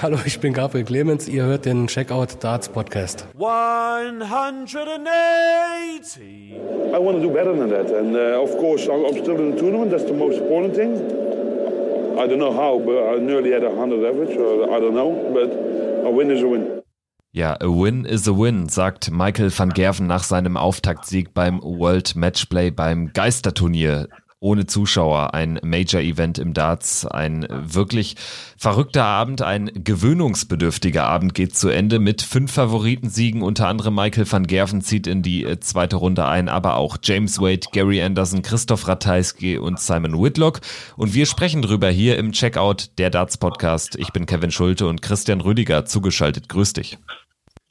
Hallo, ich bin Gabriel Clemens. Ihr hört den Checkout Darts Podcast. 180. I want to do better than that, and uh, of course I'm still in the tournament. That's the most important thing. I don't know how, but I nearly had a hundred average. Or I don't know, but a win is a win. Ja, a win is a win, sagt Michael van Gerven nach seinem Auftaktsieg beim World Matchplay beim Geisterturnier ohne Zuschauer, ein Major-Event im Darts, ein wirklich verrückter Abend, ein gewöhnungsbedürftiger Abend geht zu Ende mit fünf Favoritensiegen, unter anderem Michael van Gerven zieht in die äh, zweite Runde ein, aber auch James Wade, Gary Anderson, Christoph Ratajski und Simon Whitlock und wir sprechen drüber hier im Checkout der Darts Podcast. Ich bin Kevin Schulte und Christian Rüdiger zugeschaltet. Grüß dich.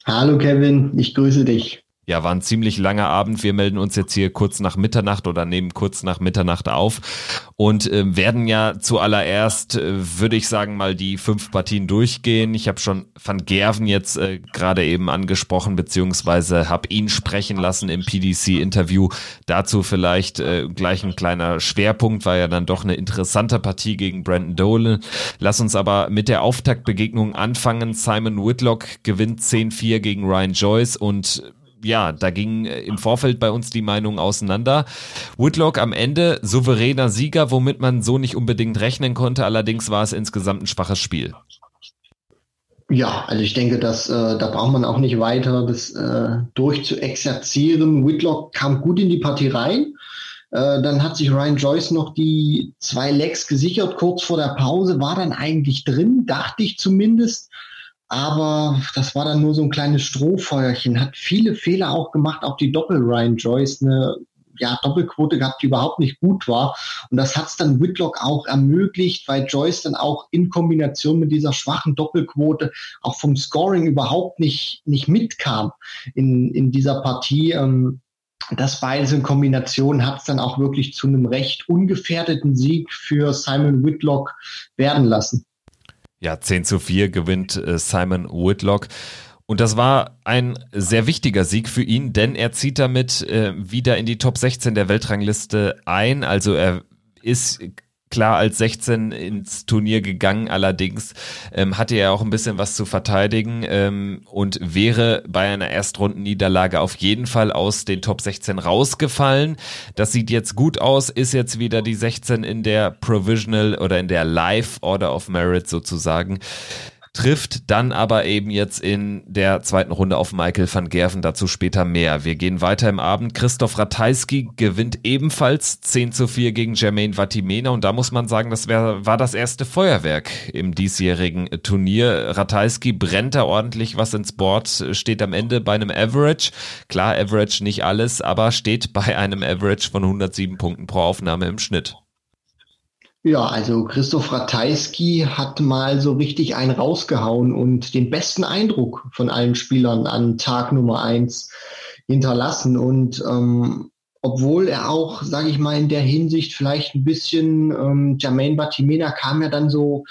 Hallo Kevin, ich grüße dich. Ja, war ein ziemlich langer Abend. Wir melden uns jetzt hier kurz nach Mitternacht oder nehmen kurz nach Mitternacht auf und äh, werden ja zuallererst, äh, würde ich sagen, mal die fünf Partien durchgehen. Ich habe schon Van Gerven jetzt äh, gerade eben angesprochen, beziehungsweise habe ihn sprechen lassen im PDC-Interview. Dazu vielleicht äh, gleich ein kleiner Schwerpunkt, war ja dann doch eine interessante Partie gegen Brandon Dolan. Lass uns aber mit der Auftaktbegegnung anfangen. Simon Whitlock gewinnt 10-4 gegen Ryan Joyce und ja, da ging äh, im Vorfeld bei uns die Meinung auseinander. Whitlock am Ende souveräner Sieger, womit man so nicht unbedingt rechnen konnte. Allerdings war es insgesamt ein schwaches Spiel. Ja, also ich denke, dass äh, da braucht man auch nicht weiter das äh, durchzuexerzieren. Whitlock kam gut in die Partie rein. Äh, dann hat sich Ryan Joyce noch die zwei Legs gesichert kurz vor der Pause, war dann eigentlich drin, dachte ich zumindest. Aber das war dann nur so ein kleines Strohfeuerchen. Hat viele Fehler auch gemacht, auch die Doppel Ryan Joyce, eine ja, Doppelquote gehabt, die überhaupt nicht gut war. Und das hat es dann Whitlock auch ermöglicht, weil Joyce dann auch in Kombination mit dieser schwachen Doppelquote auch vom Scoring überhaupt nicht, nicht mitkam in, in dieser Partie. Ähm, das beides in Kombination hat es dann auch wirklich zu einem recht ungefährdeten Sieg für Simon Whitlock werden lassen. Ja, 10 zu 4 gewinnt äh, Simon Whitlock. Und das war ein sehr wichtiger Sieg für ihn, denn er zieht damit äh, wieder in die Top 16 der Weltrangliste ein. Also er ist klar als 16 ins Turnier gegangen, allerdings ähm, hatte er auch ein bisschen was zu verteidigen ähm, und wäre bei einer Erstrundenniederlage auf jeden Fall aus den Top 16 rausgefallen. Das sieht jetzt gut aus, ist jetzt wieder die 16 in der Provisional oder in der Live Order of Merit sozusagen trifft dann aber eben jetzt in der zweiten Runde auf Michael van Gerven, dazu später mehr. Wir gehen weiter im Abend. Christoph Ratajski gewinnt ebenfalls 10 zu 4 gegen Jermaine Vatimena und da muss man sagen, das wär, war das erste Feuerwerk im diesjährigen Turnier. Ratajski brennt da ordentlich was ins Board, steht am Ende bei einem Average. Klar, Average nicht alles, aber steht bei einem Average von 107 Punkten pro Aufnahme im Schnitt. Ja, also Christoph Ratajski hat mal so richtig einen rausgehauen und den besten Eindruck von allen Spielern an Tag Nummer eins hinterlassen. Und ähm, obwohl er auch, sage ich mal, in der Hinsicht vielleicht ein bisschen, ähm, Jermaine Batimena kam ja dann so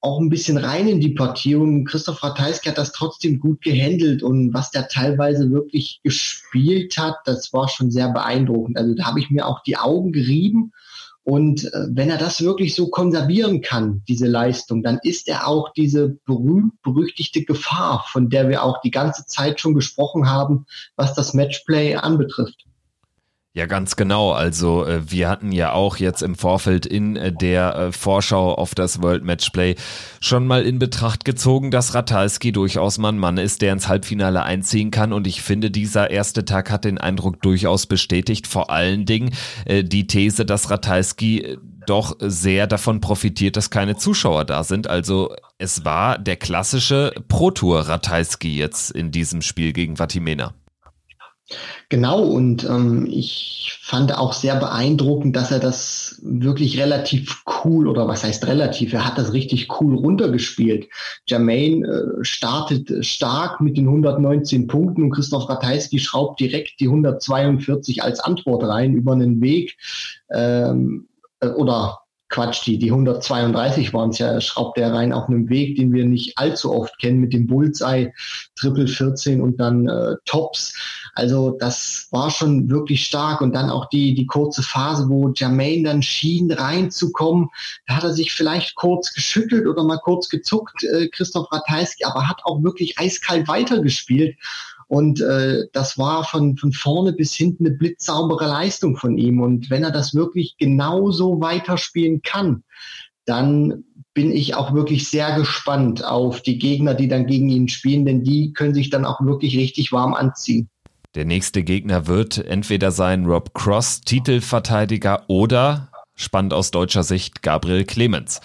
auch ein bisschen rein in die Partie und Christoph Ratajski hat das trotzdem gut gehandelt und was der teilweise wirklich gespielt hat, das war schon sehr beeindruckend. Also da habe ich mir auch die Augen gerieben und äh, wenn er das wirklich so konservieren kann, diese Leistung, dann ist er auch diese berühmt-berüchtigte Gefahr, von der wir auch die ganze Zeit schon gesprochen haben, was das Matchplay anbetrifft. Ja, ganz genau. Also äh, wir hatten ja auch jetzt im Vorfeld in äh, der äh, Vorschau auf das World Matchplay schon mal in Betracht gezogen, dass Ratalski durchaus mal ein Mann ist, der ins Halbfinale einziehen kann. Und ich finde, dieser erste Tag hat den Eindruck durchaus bestätigt. Vor allen Dingen die These, dass Ratalski doch sehr davon profitiert, dass keine Zuschauer da sind. Also es war der klassische Pro-Tour Ratalski jetzt in diesem Spiel gegen Vatimena. Genau, und ähm, ich fand auch sehr beeindruckend, dass er das wirklich relativ cool, oder was heißt relativ, er hat das richtig cool runtergespielt. Jermaine äh, startet stark mit den 119 Punkten und Christoph Ratajski schraubt direkt die 142 als Antwort rein über einen Weg ähm, äh, oder Quatsch, die, die 132 waren es ja, schraubt er rein auf einem Weg, den wir nicht allzu oft kennen, mit dem Bullseye, Triple 14 und dann äh, Tops. Also das war schon wirklich stark. Und dann auch die, die kurze Phase, wo Jermaine dann schien reinzukommen. Da hat er sich vielleicht kurz geschüttelt oder mal kurz gezuckt, äh, Christoph Ratajski, aber hat auch wirklich eiskalt weitergespielt. Und äh, das war von, von vorne bis hinten eine blitzsaubere Leistung von ihm. Und wenn er das wirklich genauso weiterspielen kann, dann bin ich auch wirklich sehr gespannt auf die Gegner, die dann gegen ihn spielen, denn die können sich dann auch wirklich richtig warm anziehen. Der nächste Gegner wird entweder sein Rob Cross, Titelverteidiger, oder, spannend aus deutscher Sicht, Gabriel Clemens.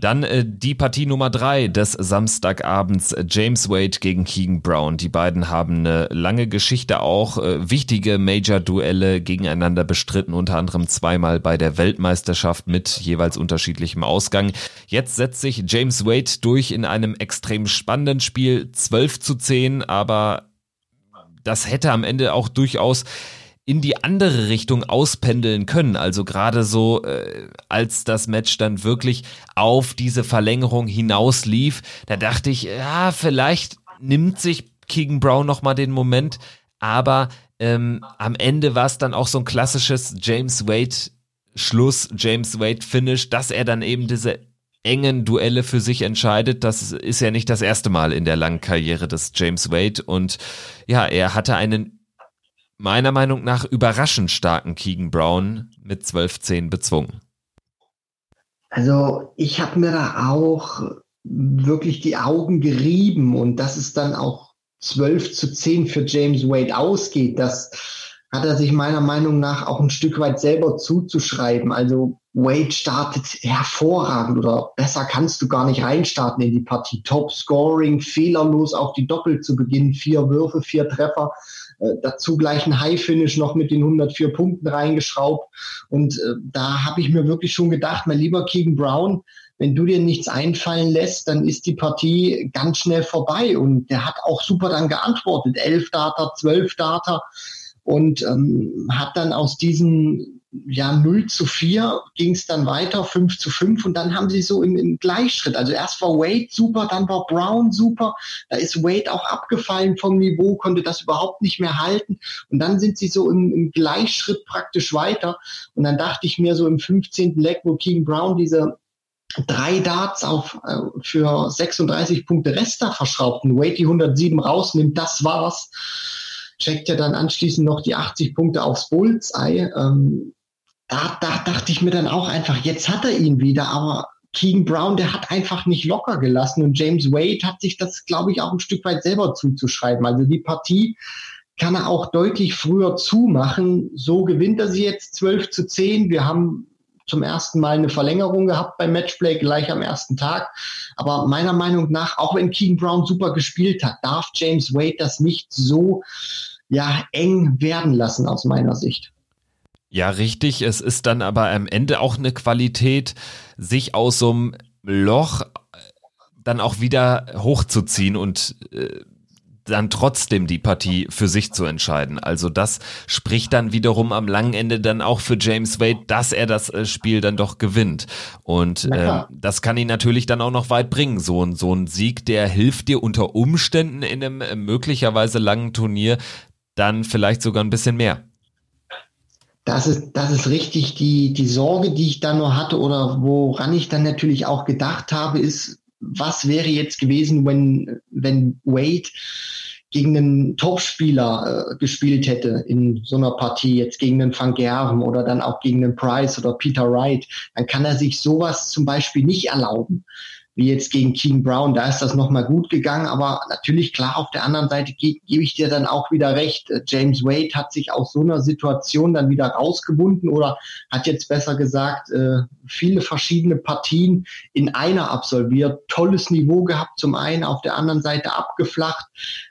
Dann äh, die Partie Nummer drei des Samstagabends, James Wade gegen Keegan Brown. Die beiden haben eine lange Geschichte auch, äh, wichtige Major-Duelle gegeneinander bestritten, unter anderem zweimal bei der Weltmeisterschaft mit jeweils unterschiedlichem Ausgang. Jetzt setzt sich James Wade durch in einem extrem spannenden Spiel, 12 zu 10, aber das hätte am Ende auch durchaus in die andere Richtung auspendeln können. Also gerade so, äh, als das Match dann wirklich auf diese Verlängerung hinaus lief, da dachte ich, ja, vielleicht nimmt sich Keegan Brown nochmal den Moment, aber ähm, am Ende war es dann auch so ein klassisches James Wade Schluss, James Wade Finish, dass er dann eben diese engen Duelle für sich entscheidet. Das ist ja nicht das erste Mal in der langen Karriere des James Wade und ja, er hatte einen meiner Meinung nach überraschend starken Keegan Brown mit 12-10 bezwungen. Also ich habe mir da auch wirklich die Augen gerieben und dass es dann auch 12 zu 10 für James Wade ausgeht, das hat er sich meiner Meinung nach auch ein Stück weit selber zuzuschreiben. Also Wade startet hervorragend oder besser kannst du gar nicht reinstarten in die Partie. Top Scoring, fehlerlos auf die Doppel zu beginnen, vier Würfe, vier Treffer. Äh, dazu gleich ein High-Finish noch mit den 104 Punkten reingeschraubt. Und äh, da habe ich mir wirklich schon gedacht, mein lieber Keegan Brown, wenn du dir nichts einfallen lässt, dann ist die Partie ganz schnell vorbei. Und der hat auch super dann geantwortet. Elf Data, zwölf Data und ähm, hat dann aus diesen ja 0 zu 4 ging es dann weiter, 5 zu 5 und dann haben sie so im, im Gleichschritt. Also erst war Wade super, dann war Brown super, da ist Wade auch abgefallen vom Niveau, konnte das überhaupt nicht mehr halten und dann sind sie so im, im Gleichschritt praktisch weiter und dann dachte ich mir so im 15. Leg, wo King Brown diese drei Darts auf äh, für 36 Punkte Resta verschraubten, Wade die 107 rausnimmt, das war's checkt ja dann anschließend noch die 80 Punkte aufs Bullseye. Ähm, da, da dachte ich mir dann auch einfach, jetzt hat er ihn wieder, aber Keegan Brown, der hat einfach nicht locker gelassen und James Wade hat sich das, glaube ich, auch ein Stück weit selber zuzuschreiben. Also die Partie kann er auch deutlich früher zumachen. So gewinnt er sie jetzt 12 zu 10. Wir haben zum ersten Mal eine Verlängerung gehabt beim Matchplay gleich am ersten Tag. Aber meiner Meinung nach, auch wenn Keegan Brown super gespielt hat, darf James Wade das nicht so ja, eng werden lassen aus meiner Sicht. Ja, richtig. Es ist dann aber am Ende auch eine Qualität, sich aus so einem Loch dann auch wieder hochzuziehen und äh, dann trotzdem die Partie für sich zu entscheiden. Also das spricht dann wiederum am langen Ende dann auch für James Wade, dass er das äh, Spiel dann doch gewinnt. Und äh, das kann ihn natürlich dann auch noch weit bringen. So ein, so ein Sieg, der hilft dir unter Umständen in einem äh, möglicherweise langen Turnier dann vielleicht sogar ein bisschen mehr. Das ist, das ist richtig. Die, die Sorge, die ich da nur hatte oder woran ich dann natürlich auch gedacht habe, ist, was wäre jetzt gewesen, wenn, wenn Wade gegen einen Topspieler äh, gespielt hätte in so einer Partie, jetzt gegen den Van Gerven oder dann auch gegen den Price oder Peter Wright, dann kann er sich sowas zum Beispiel nicht erlauben wie jetzt gegen King Brown, da ist das nochmal gut gegangen, aber natürlich klar, auf der anderen Seite ge gebe ich dir dann auch wieder recht. Äh, James Wade hat sich aus so einer Situation dann wieder rausgebunden oder hat jetzt besser gesagt, äh, viele verschiedene Partien in einer absolviert, tolles Niveau gehabt, zum einen auf der anderen Seite abgeflacht,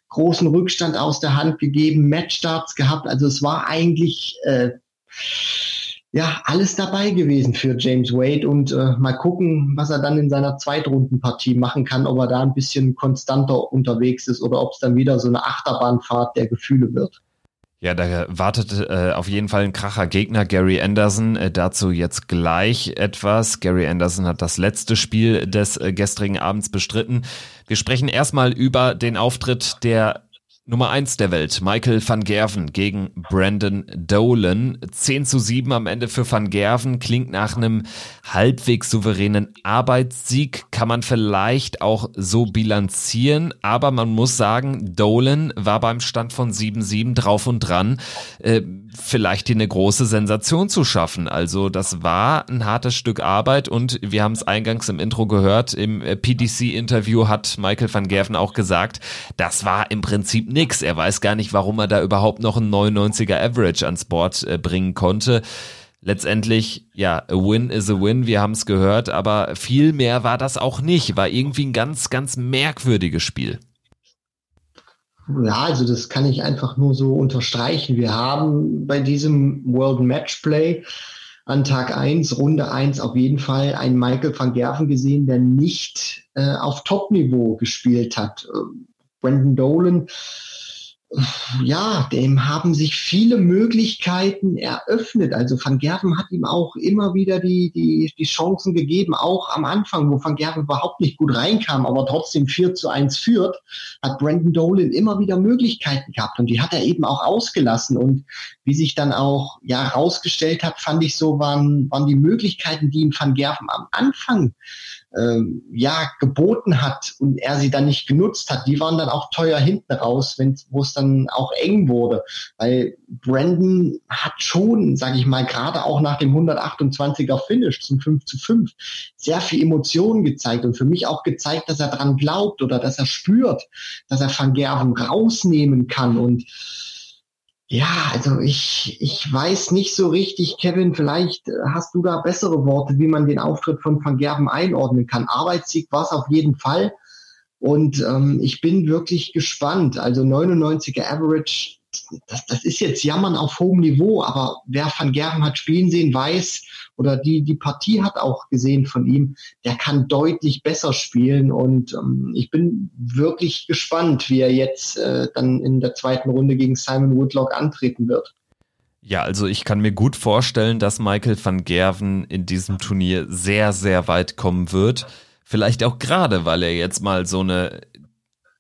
großen Rückstand aus der Hand gegeben, Matchstarts gehabt, also es war eigentlich äh, ja, alles dabei gewesen für James Wade und äh, mal gucken, was er dann in seiner Zweitrundenpartie machen kann, ob er da ein bisschen konstanter unterwegs ist oder ob es dann wieder so eine Achterbahnfahrt der Gefühle wird. Ja, da wartet äh, auf jeden Fall ein kracher Gegner, Gary Anderson. Äh, dazu jetzt gleich etwas. Gary Anderson hat das letzte Spiel des äh, gestrigen Abends bestritten. Wir sprechen erstmal über den Auftritt der Nummer eins der Welt, Michael van Gerven gegen Brandon Dolan. 10 zu 7 am Ende für van Gerven klingt nach einem halbwegs souveränen Arbeitssieg, kann man vielleicht auch so bilanzieren, aber man muss sagen, Dolan war beim Stand von 7-7 drauf und dran, äh, vielleicht eine große Sensation zu schaffen. Also das war ein hartes Stück Arbeit und wir haben es eingangs im Intro gehört, im äh, PDC-Interview hat Michael van Gerven auch gesagt, das war im Prinzip nix. Er weiß gar nicht, warum er da überhaupt noch einen 99er Average ans Board äh, bringen konnte. Letztendlich, ja, a win is a win, wir haben es gehört, aber viel mehr war das auch nicht. War irgendwie ein ganz, ganz merkwürdiges Spiel. Ja, also das kann ich einfach nur so unterstreichen. Wir haben bei diesem World Matchplay an Tag 1, Runde 1 auf jeden Fall einen Michael van Gerven gesehen, der nicht äh, auf Top-Niveau gespielt hat. Äh, Brandon Dolan ja, dem haben sich viele Möglichkeiten eröffnet. Also Van Gerven hat ihm auch immer wieder die, die, die Chancen gegeben, auch am Anfang, wo Van Gerven überhaupt nicht gut reinkam, aber trotzdem 4 zu 1 führt, hat Brandon Dolan immer wieder Möglichkeiten gehabt und die hat er eben auch ausgelassen. Und wie sich dann auch ja rausgestellt hat, fand ich so, waren, waren die Möglichkeiten, die ihm Van Gerven am Anfang ähm, ja geboten hat und er sie dann nicht genutzt hat, die waren dann auch teuer hinten raus, wenn wo es dann auch eng wurde, weil Brandon hat schon, sage ich mal, gerade auch nach dem 128er Finish zum 5 zu 5 sehr viel Emotionen gezeigt und für mich auch gezeigt, dass er dran glaubt oder dass er spürt, dass er Van Gerven rausnehmen kann. Und ja, also ich, ich weiß nicht so richtig, Kevin, vielleicht hast du da bessere Worte, wie man den Auftritt von Van Gerben einordnen kann. Arbeitssieg war es auf jeden Fall. Und ähm, ich bin wirklich gespannt. Also 99er Average das, das ist jetzt Jammern auf hohem Niveau, aber wer Van Gerven hat spielen sehen, weiß oder die, die Partie hat auch gesehen von ihm, der kann deutlich besser spielen und ähm, ich bin wirklich gespannt, wie er jetzt äh, dann in der zweiten Runde gegen Simon Woodlock antreten wird. Ja, also ich kann mir gut vorstellen, dass Michael van Gerven in diesem Turnier sehr, sehr weit kommen wird. Vielleicht auch gerade, weil er jetzt mal so eine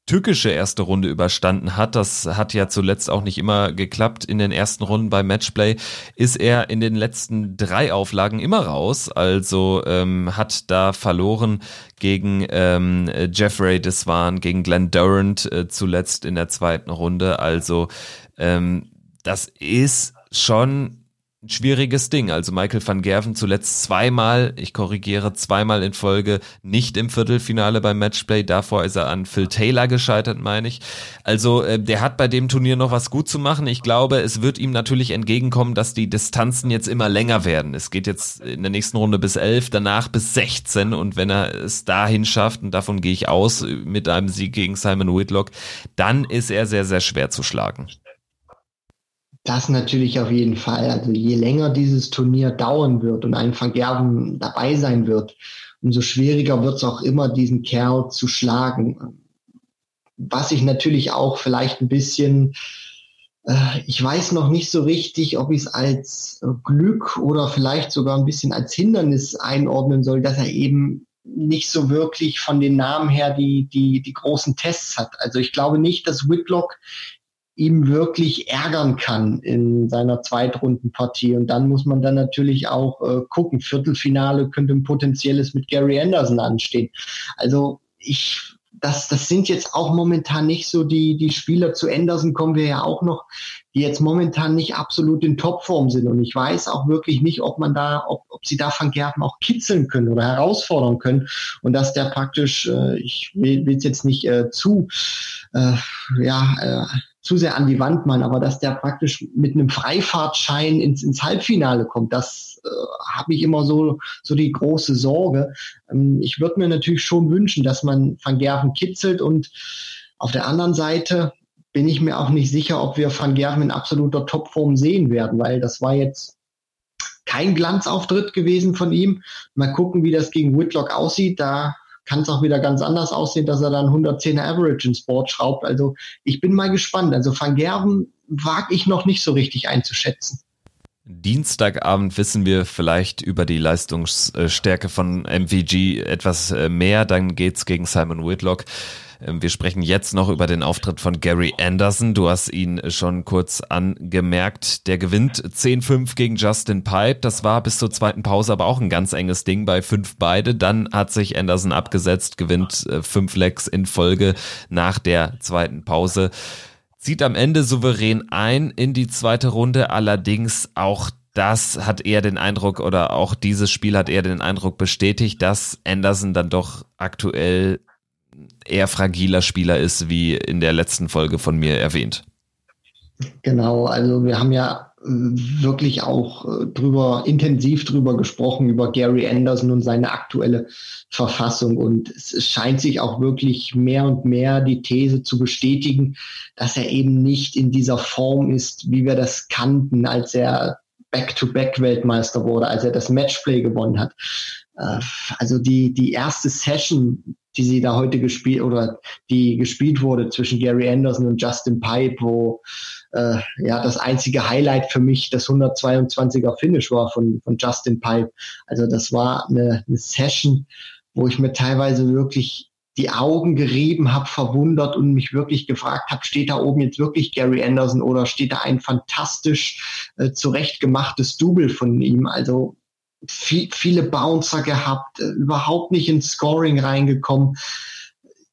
tückische erste Runde überstanden hat, das hat ja zuletzt auch nicht immer geklappt in den ersten Runden beim Matchplay, ist er in den letzten drei Auflagen immer raus. Also ähm, hat da verloren gegen ähm, Jeffrey Deswan, gegen Glenn Durant äh, zuletzt in der zweiten Runde. Also ähm, das ist schon ein schwieriges Ding. Also Michael van Gerven zuletzt zweimal, ich korrigiere, zweimal in Folge nicht im Viertelfinale beim Matchplay. Davor ist er an Phil Taylor gescheitert, meine ich. Also äh, der hat bei dem Turnier noch was gut zu machen. Ich glaube, es wird ihm natürlich entgegenkommen, dass die Distanzen jetzt immer länger werden. Es geht jetzt in der nächsten Runde bis elf, danach bis 16 und wenn er es dahin schafft, und davon gehe ich aus, mit einem Sieg gegen Simon Whitlock, dann ist er sehr, sehr schwer zu schlagen. Das natürlich auf jeden Fall. Also je länger dieses Turnier dauern wird und ein Vergerben dabei sein wird, umso schwieriger wird es auch immer, diesen Kerl zu schlagen. Was ich natürlich auch vielleicht ein bisschen, äh, ich weiß noch nicht so richtig, ob ich es als Glück oder vielleicht sogar ein bisschen als Hindernis einordnen soll, dass er eben nicht so wirklich von den Namen her die, die, die großen Tests hat. Also ich glaube nicht, dass Whitlock ihm wirklich ärgern kann in seiner Zweitrundenpartie. Und dann muss man dann natürlich auch äh, gucken. Viertelfinale könnte ein potenzielles mit Gary Anderson anstehen. Also ich, das, das sind jetzt auch momentan nicht so die, die Spieler zu Anderson kommen wir ja auch noch, die jetzt momentan nicht absolut in Topform sind. Und ich weiß auch wirklich nicht, ob man da, ob, ob sie da Van Gerven auch kitzeln können oder herausfordern können. Und dass der praktisch, äh, ich will es jetzt nicht äh, zu, äh, ja, äh, zu sehr an die Wand malen, aber dass der praktisch mit einem Freifahrtschein ins, ins Halbfinale kommt, das äh, habe ich immer so, so die große Sorge. Ähm, ich würde mir natürlich schon wünschen, dass man Van Gerven kitzelt und auf der anderen Seite bin ich mir auch nicht sicher, ob wir Van Gerven in absoluter Topform sehen werden, weil das war jetzt kein Glanzauftritt gewesen von ihm. Mal gucken, wie das gegen Whitlock aussieht. Da kann es auch wieder ganz anders aussehen, dass er dann 110er Average ins Board schraubt. Also ich bin mal gespannt. Also Van Gerven wage ich noch nicht so richtig einzuschätzen. Dienstagabend wissen wir vielleicht über die Leistungsstärke von MVG etwas äh, mehr. Dann geht's gegen Simon Whitlock. Ähm, wir sprechen jetzt noch über den Auftritt von Gary Anderson. Du hast ihn schon kurz angemerkt. Der gewinnt 10-5 gegen Justin Pipe. Das war bis zur zweiten Pause aber auch ein ganz enges Ding bei fünf beide. Dann hat sich Anderson abgesetzt, gewinnt äh, fünf Legs in Folge nach der zweiten Pause zieht am Ende souverän ein in die zweite Runde, allerdings auch das hat eher den Eindruck oder auch dieses Spiel hat eher den Eindruck bestätigt, dass Anderson dann doch aktuell eher fragiler Spieler ist, wie in der letzten Folge von mir erwähnt. Genau, also wir haben ja wirklich auch äh, drüber, intensiv drüber gesprochen, über Gary Anderson und seine aktuelle Verfassung. Und es scheint sich auch wirklich mehr und mehr die These zu bestätigen, dass er eben nicht in dieser Form ist, wie wir das kannten, als er Back-to-Back-Weltmeister wurde, als er das Matchplay gewonnen hat. Äh, also die, die erste Session, die sie da heute gespielt oder die gespielt wurde zwischen Gary Anderson und Justin Pipe, wo äh, ja das einzige Highlight für mich das 122er Finish war von, von Justin Pipe. Also das war eine, eine Session, wo ich mir teilweise wirklich die Augen gerieben habe, verwundert und mich wirklich gefragt habe, steht da oben jetzt wirklich Gary Anderson oder steht da ein fantastisch äh, zurechtgemachtes Double von ihm? Also viel, viele Bouncer gehabt, äh, überhaupt nicht ins Scoring reingekommen.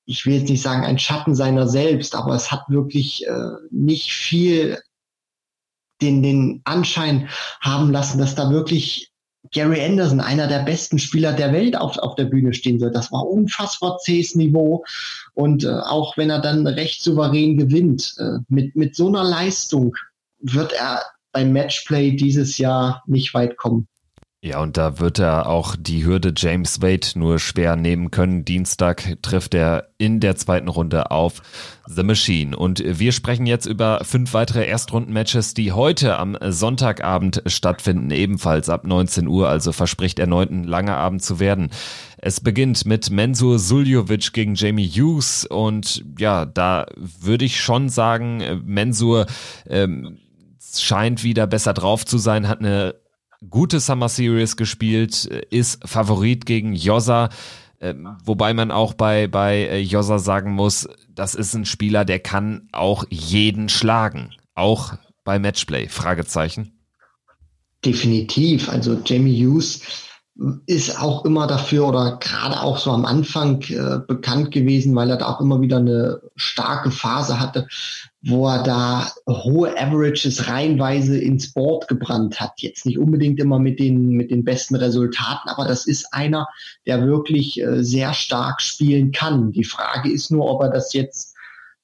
Ich will jetzt nicht sagen ein Schatten seiner selbst, aber es hat wirklich äh, nicht viel den, den Anschein haben lassen, dass da wirklich Gary Anderson, einer der besten Spieler der Welt, auf, auf der Bühne stehen soll. Das war unfassbar zähes Niveau. Und äh, auch wenn er dann recht souverän gewinnt, äh, mit, mit so einer Leistung wird er beim Matchplay dieses Jahr nicht weit kommen. Ja, und da wird er auch die Hürde James Wade nur schwer nehmen können. Dienstag trifft er in der zweiten Runde auf The Machine. Und wir sprechen jetzt über fünf weitere Erstrunden-Matches, die heute am Sonntagabend stattfinden, ebenfalls ab 19 Uhr, also verspricht erneut ein langer Abend zu werden. Es beginnt mit Mensur Suljovic gegen Jamie Hughes und ja, da würde ich schon sagen, Mensur ähm, scheint wieder besser drauf zu sein, hat eine gute Summer Series gespielt, äh, ist Favorit gegen Jossa. Ähm, wobei man auch bei, bei äh, Jossa sagen muss, das ist ein Spieler, der kann auch jeden schlagen. Auch bei Matchplay. Fragezeichen. Definitiv. Also Jamie Hughes ist auch immer dafür oder gerade auch so am Anfang äh, bekannt gewesen, weil er da auch immer wieder eine starke Phase hatte, wo er da hohe Averages reihenweise ins Board gebrannt hat. Jetzt nicht unbedingt immer mit den, mit den besten Resultaten, aber das ist einer, der wirklich äh, sehr stark spielen kann. Die Frage ist nur, ob er das jetzt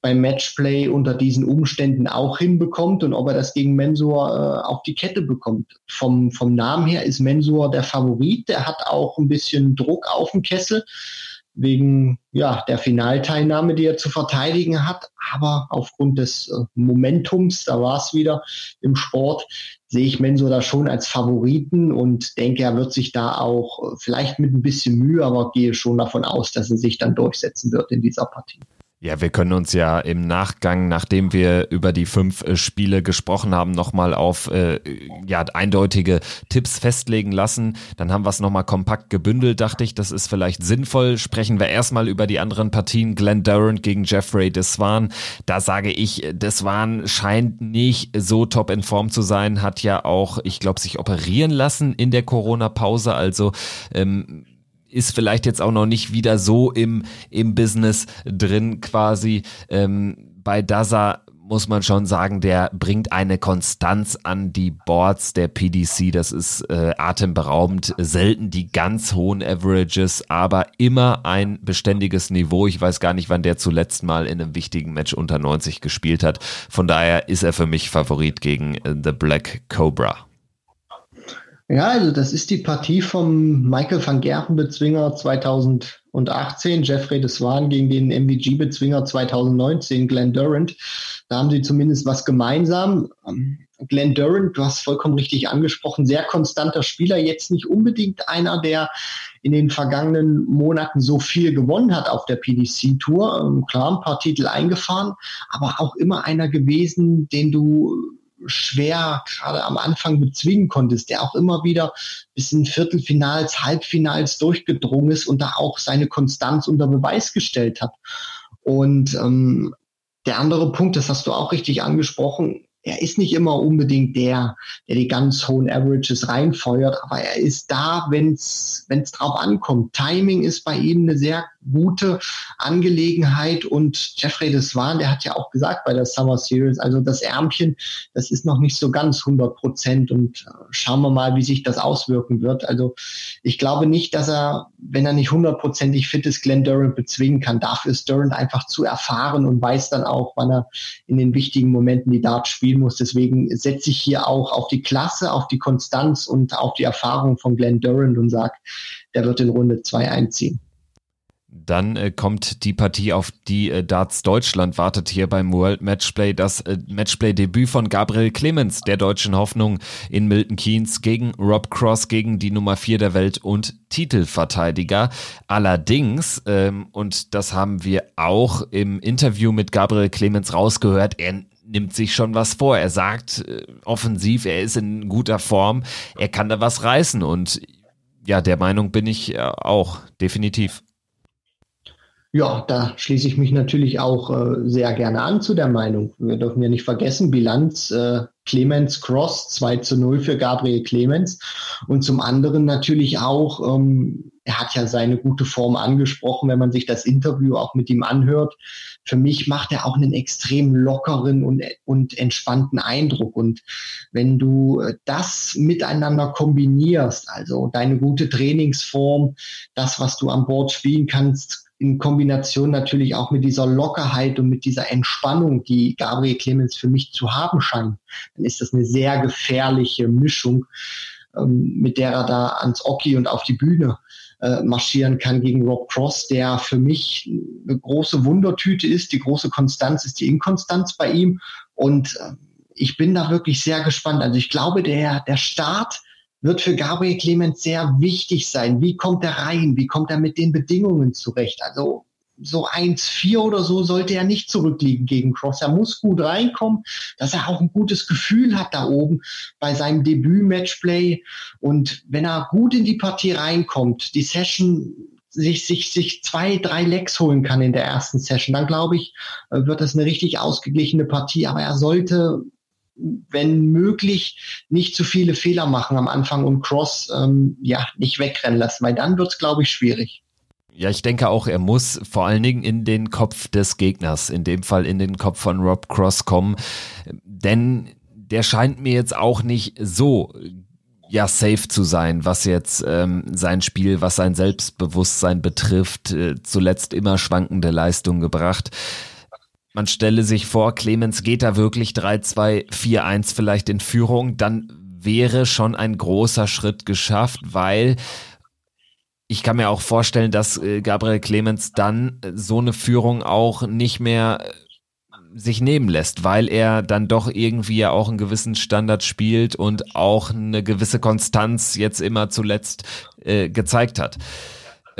beim Matchplay unter diesen Umständen auch hinbekommt und ob er das gegen Mensur äh, auf die Kette bekommt. Vom, vom Namen her ist Mensur der Favorit. Der hat auch ein bisschen Druck auf dem Kessel wegen ja, der Finalteilnahme, die er zu verteidigen hat. Aber aufgrund des äh, Momentums, da war es wieder im Sport, sehe ich Mensur da schon als Favoriten und denke, er wird sich da auch äh, vielleicht mit ein bisschen Mühe, aber gehe schon davon aus, dass er sich dann durchsetzen wird in dieser Partie. Ja, wir können uns ja im Nachgang, nachdem wir über die fünf äh, Spiele gesprochen haben, nochmal auf äh, ja, eindeutige Tipps festlegen lassen. Dann haben wir es nochmal kompakt gebündelt, dachte ich. Das ist vielleicht sinnvoll. Sprechen wir erstmal über die anderen Partien. Glenn Durant gegen Jeffrey Deswan. Da sage ich, Deswan scheint nicht so top in Form zu sein. Hat ja auch, ich glaube, sich operieren lassen in der Corona-Pause. Also ähm, ist vielleicht jetzt auch noch nicht wieder so im, im Business drin quasi. Ähm, bei Daza muss man schon sagen, der bringt eine Konstanz an die Boards der PDC. Das ist äh, atemberaubend. Selten die ganz hohen Averages, aber immer ein beständiges Niveau. Ich weiß gar nicht, wann der zuletzt mal in einem wichtigen Match unter 90 gespielt hat. Von daher ist er für mich Favorit gegen äh, The Black Cobra. Ja, also das ist die Partie vom Michael van Gerven-Bezwinger 2018, Jeffrey de Swan gegen den MVG-Bezwinger 2019, Glenn Durant. Da haben sie zumindest was gemeinsam. Ähm, Glenn Durant, du hast vollkommen richtig angesprochen, sehr konstanter Spieler, jetzt nicht unbedingt einer, der in den vergangenen Monaten so viel gewonnen hat auf der PDC-Tour. Ähm, klar, ein paar Titel eingefahren, aber auch immer einer gewesen, den du schwer gerade am Anfang bezwingen konntest, der auch immer wieder bis in Viertelfinals, Halbfinals durchgedrungen ist und da auch seine Konstanz unter Beweis gestellt hat. Und ähm, der andere Punkt, das hast du auch richtig angesprochen, er ist nicht immer unbedingt der, der die ganz hohen Averages reinfeuert, aber er ist da, wenn es drauf ankommt. Timing ist bei ihm eine sehr gute Angelegenheit und Jeffrey Deswan, der hat ja auch gesagt bei der Summer Series, also das Ärmchen, das ist noch nicht so ganz 100 Prozent und äh, schauen wir mal, wie sich das auswirken wird. Also ich glaube nicht, dass er, wenn er nicht hundertprozentig fit ist, Glenn Durant bezwingen kann. Dafür ist Durant einfach zu erfahren und weiß dann auch, wann er in den wichtigen Momenten die Darts spielen muss. Deswegen setze ich hier auch auf die Klasse, auf die Konstanz und auf die Erfahrung von Glenn Durant und sage, der wird in Runde zwei einziehen. Dann äh, kommt die Partie, auf die äh, Darts Deutschland wartet hier beim World Matchplay. Das äh, Matchplay-Debüt von Gabriel Clemens, der deutschen Hoffnung in Milton Keynes gegen Rob Cross, gegen die Nummer 4 der Welt und Titelverteidiger. Allerdings, ähm, und das haben wir auch im Interview mit Gabriel Clemens rausgehört, er nimmt sich schon was vor. Er sagt äh, offensiv, er ist in guter Form, er kann da was reißen und ja, der Meinung bin ich äh, auch, definitiv. Ja, da schließe ich mich natürlich auch äh, sehr gerne an zu der Meinung. Wir dürfen ja nicht vergessen, Bilanz äh, Clemens Cross 2 zu 0 für Gabriel Clemens. Und zum anderen natürlich auch, ähm, er hat ja seine gute Form angesprochen, wenn man sich das Interview auch mit ihm anhört. Für mich macht er auch einen extrem lockeren und, und entspannten Eindruck. Und wenn du äh, das miteinander kombinierst, also deine gute Trainingsform, das, was du an Bord spielen kannst, in Kombination natürlich auch mit dieser Lockerheit und mit dieser Entspannung, die Gabriel Clemens für mich zu haben scheint, dann ist das eine sehr gefährliche Mischung, ähm, mit der er da ans Oki und auf die Bühne äh, marschieren kann gegen Rob Cross, der für mich eine große Wundertüte ist. Die große Konstanz ist die Inkonstanz bei ihm. Und äh, ich bin da wirklich sehr gespannt. Also ich glaube, der, der Start wird für Gabriel Clemens sehr wichtig sein. Wie kommt er rein? Wie kommt er mit den Bedingungen zurecht? Also so 1-4 oder so sollte er nicht zurückliegen gegen Cross. Er muss gut reinkommen, dass er auch ein gutes Gefühl hat da oben bei seinem Debüt-Matchplay. Und wenn er gut in die Partie reinkommt, die Session sich, sich, sich zwei, drei Lecks holen kann in der ersten Session, dann glaube ich, wird das eine richtig ausgeglichene Partie. Aber er sollte wenn möglich, nicht zu viele Fehler machen am Anfang und Cross ähm, ja nicht wegrennen lassen, weil dann wird es, glaube ich, schwierig. Ja, ich denke auch, er muss vor allen Dingen in den Kopf des Gegners, in dem Fall in den Kopf von Rob Cross kommen, denn der scheint mir jetzt auch nicht so ja safe zu sein, was jetzt ähm, sein Spiel, was sein Selbstbewusstsein betrifft, äh, zuletzt immer schwankende Leistung gebracht. Man stelle sich vor, Clemens geht da wirklich 3-2-4-1 vielleicht in Führung, dann wäre schon ein großer Schritt geschafft, weil ich kann mir auch vorstellen, dass äh, Gabriel Clemens dann äh, so eine Führung auch nicht mehr äh, sich nehmen lässt, weil er dann doch irgendwie ja auch einen gewissen Standard spielt und auch eine gewisse Konstanz jetzt immer zuletzt äh, gezeigt hat.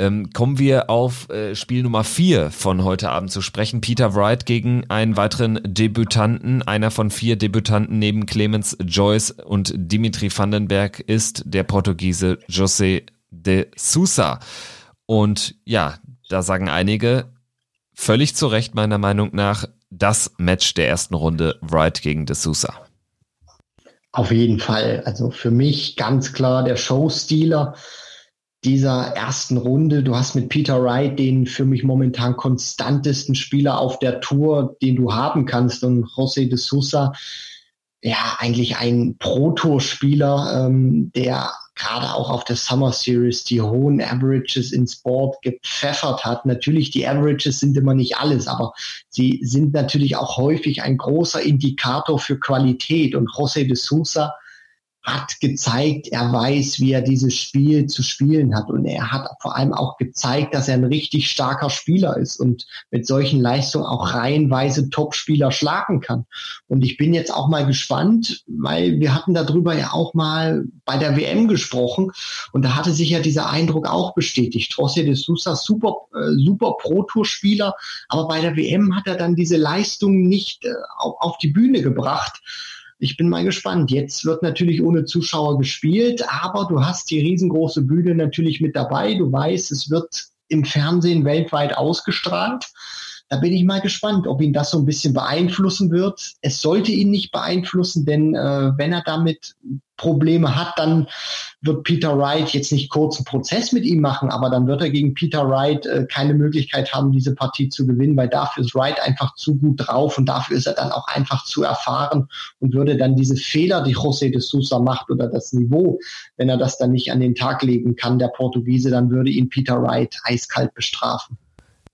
Ähm, kommen wir auf äh, Spiel Nummer 4 von heute Abend zu sprechen. Peter Wright gegen einen weiteren Debütanten. Einer von vier Debütanten neben Clemens Joyce und Dimitri Vandenberg ist der Portugiese José de Sousa. Und ja, da sagen einige, völlig zu Recht meiner Meinung nach, das Match der ersten Runde Wright gegen de Sousa. Auf jeden Fall. Also für mich ganz klar der Showstealer dieser ersten Runde. Du hast mit Peter Wright den für mich momentan konstantesten Spieler auf der Tour, den du haben kannst. Und José de Sousa, ja, eigentlich ein Pro-Tour-Spieler, ähm, der gerade auch auf der Summer Series die hohen Averages ins Board gepfeffert hat. Natürlich, die Averages sind immer nicht alles, aber sie sind natürlich auch häufig ein großer Indikator für Qualität. Und José de Sousa hat gezeigt, er weiß, wie er dieses Spiel zu spielen hat. Und er hat vor allem auch gezeigt, dass er ein richtig starker Spieler ist und mit solchen Leistungen auch reihenweise Top-Spieler schlagen kann. Und ich bin jetzt auch mal gespannt, weil wir hatten darüber ja auch mal bei der WM gesprochen und da hatte sich ja dieser Eindruck auch bestätigt. José de Sousa, super, äh, super Pro-Tour-Spieler, aber bei der WM hat er dann diese Leistung nicht äh, auf, auf die Bühne gebracht ich bin mal gespannt. Jetzt wird natürlich ohne Zuschauer gespielt, aber du hast die riesengroße Bühne natürlich mit dabei. Du weißt, es wird im Fernsehen weltweit ausgestrahlt. Da bin ich mal gespannt, ob ihn das so ein bisschen beeinflussen wird. Es sollte ihn nicht beeinflussen, denn äh, wenn er damit Probleme hat, dann wird Peter Wright jetzt nicht kurz einen Prozess mit ihm machen, aber dann wird er gegen Peter Wright äh, keine Möglichkeit haben, diese Partie zu gewinnen, weil dafür ist Wright einfach zu gut drauf und dafür ist er dann auch einfach zu erfahren und würde dann diese Fehler, die José de Sousa macht oder das Niveau, wenn er das dann nicht an den Tag legen kann, der Portugiese, dann würde ihn Peter Wright eiskalt bestrafen.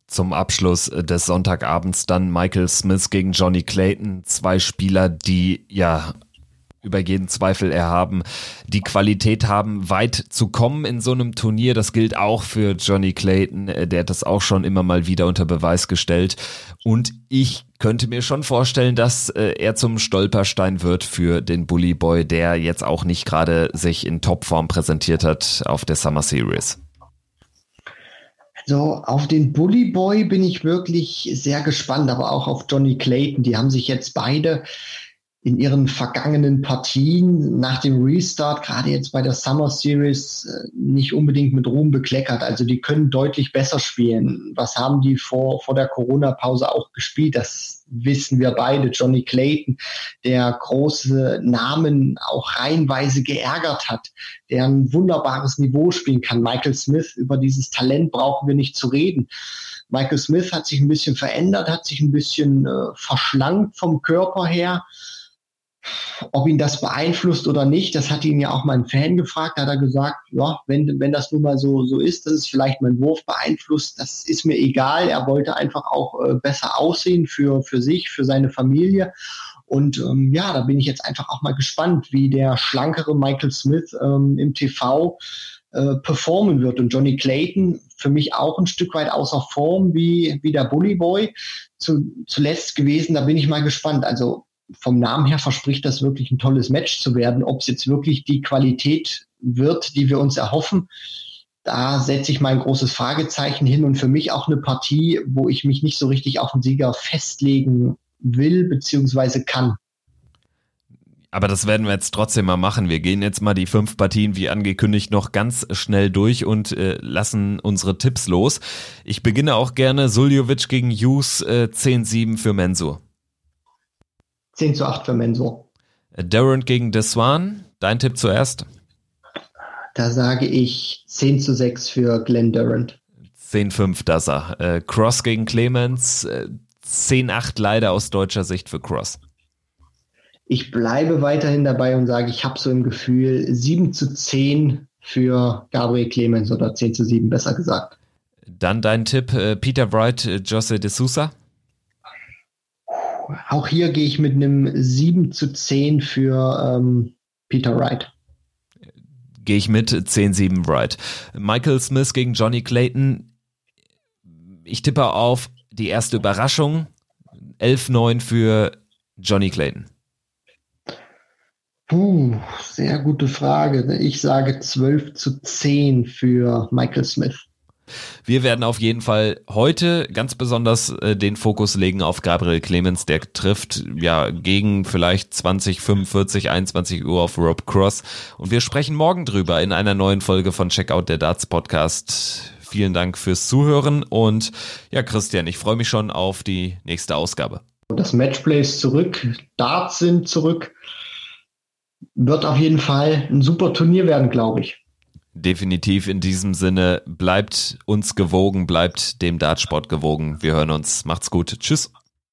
Zum Abschluss des Sonntagabends dann Michael Smith gegen Johnny Clayton. Zwei Spieler, die ja über jeden Zweifel erhaben, die Qualität haben, weit zu kommen in so einem Turnier. Das gilt auch für Johnny Clayton, der hat das auch schon immer mal wieder unter Beweis gestellt. Und ich könnte mir schon vorstellen, dass äh, er zum Stolperstein wird für den Bully Boy, der jetzt auch nicht gerade sich in Topform präsentiert hat auf der Summer Series. So, auf den Bully Boy bin ich wirklich sehr gespannt, aber auch auf Johnny Clayton. Die haben sich jetzt beide in ihren vergangenen Partien nach dem Restart, gerade jetzt bei der Summer Series, äh, nicht unbedingt mit Ruhm bekleckert. Also die können deutlich besser spielen. Was haben die vor, vor der Corona-Pause auch gespielt? Das wissen wir beide. Johnny Clayton, der große Namen auch reihenweise geärgert hat, der ein wunderbares Niveau spielen kann. Michael Smith, über dieses Talent brauchen wir nicht zu reden. Michael Smith hat sich ein bisschen verändert, hat sich ein bisschen äh, verschlankt vom Körper her ob ihn das beeinflusst oder nicht, das hat ihn ja auch mein Fan gefragt, da hat er gesagt, ja, wenn, wenn das nun mal so, so ist, dass es vielleicht mein Wurf beeinflusst, das ist mir egal. Er wollte einfach auch äh, besser aussehen für, für sich, für seine Familie. Und ähm, ja, da bin ich jetzt einfach auch mal gespannt, wie der schlankere Michael Smith ähm, im TV äh, performen wird. Und Johnny Clayton für mich auch ein Stück weit außer Form wie, wie der Bully Boy zu, zuletzt gewesen. Da bin ich mal gespannt. Also vom Namen her verspricht das wirklich ein tolles Match zu werden. Ob es jetzt wirklich die Qualität wird, die wir uns erhoffen, da setze ich mein großes Fragezeichen hin und für mich auch eine Partie, wo ich mich nicht so richtig auf den Sieger festlegen will bzw. kann. Aber das werden wir jetzt trotzdem mal machen. Wir gehen jetzt mal die fünf Partien wie angekündigt noch ganz schnell durch und äh, lassen unsere Tipps los. Ich beginne auch gerne Suljovic gegen Hughes äh, 10-7 für Mensur. 10 zu 8 für Mensur. Durant gegen Deswan, dein Tipp zuerst? Da sage ich 10 zu 6 für Glenn Durant. 10-5 Dassa. Äh, Cross gegen Clemens, äh, 10-8 leider aus deutscher Sicht für Cross. Ich bleibe weiterhin dabei und sage, ich habe so im Gefühl 7 zu 10 für Gabriel Clemens oder 10 zu 7 besser gesagt. Dann dein Tipp, äh, Peter Wright, äh, Jose de Sousa? Auch hier gehe ich mit einem 7 zu 10 für ähm, Peter Wright. Gehe ich mit 10-7 Wright. Michael Smith gegen Johnny Clayton. Ich tippe auf die erste Überraschung. 11-9 für Johnny Clayton. Puh, sehr gute Frage. Ich sage 12 zu 10 für Michael Smith. Wir werden auf jeden Fall heute ganz besonders äh, den Fokus legen auf Gabriel Clemens, der trifft ja gegen vielleicht 20, 45, 21 Uhr auf Rob Cross. Und wir sprechen morgen drüber in einer neuen Folge von Checkout der Darts Podcast. Vielen Dank fürs Zuhören und ja, Christian, ich freue mich schon auf die nächste Ausgabe. Das Matchplay ist zurück, Darts sind zurück. Wird auf jeden Fall ein super Turnier werden, glaube ich definitiv in diesem Sinne, bleibt uns gewogen, bleibt dem Dartsport gewogen. Wir hören uns. Macht's gut. Tschüss.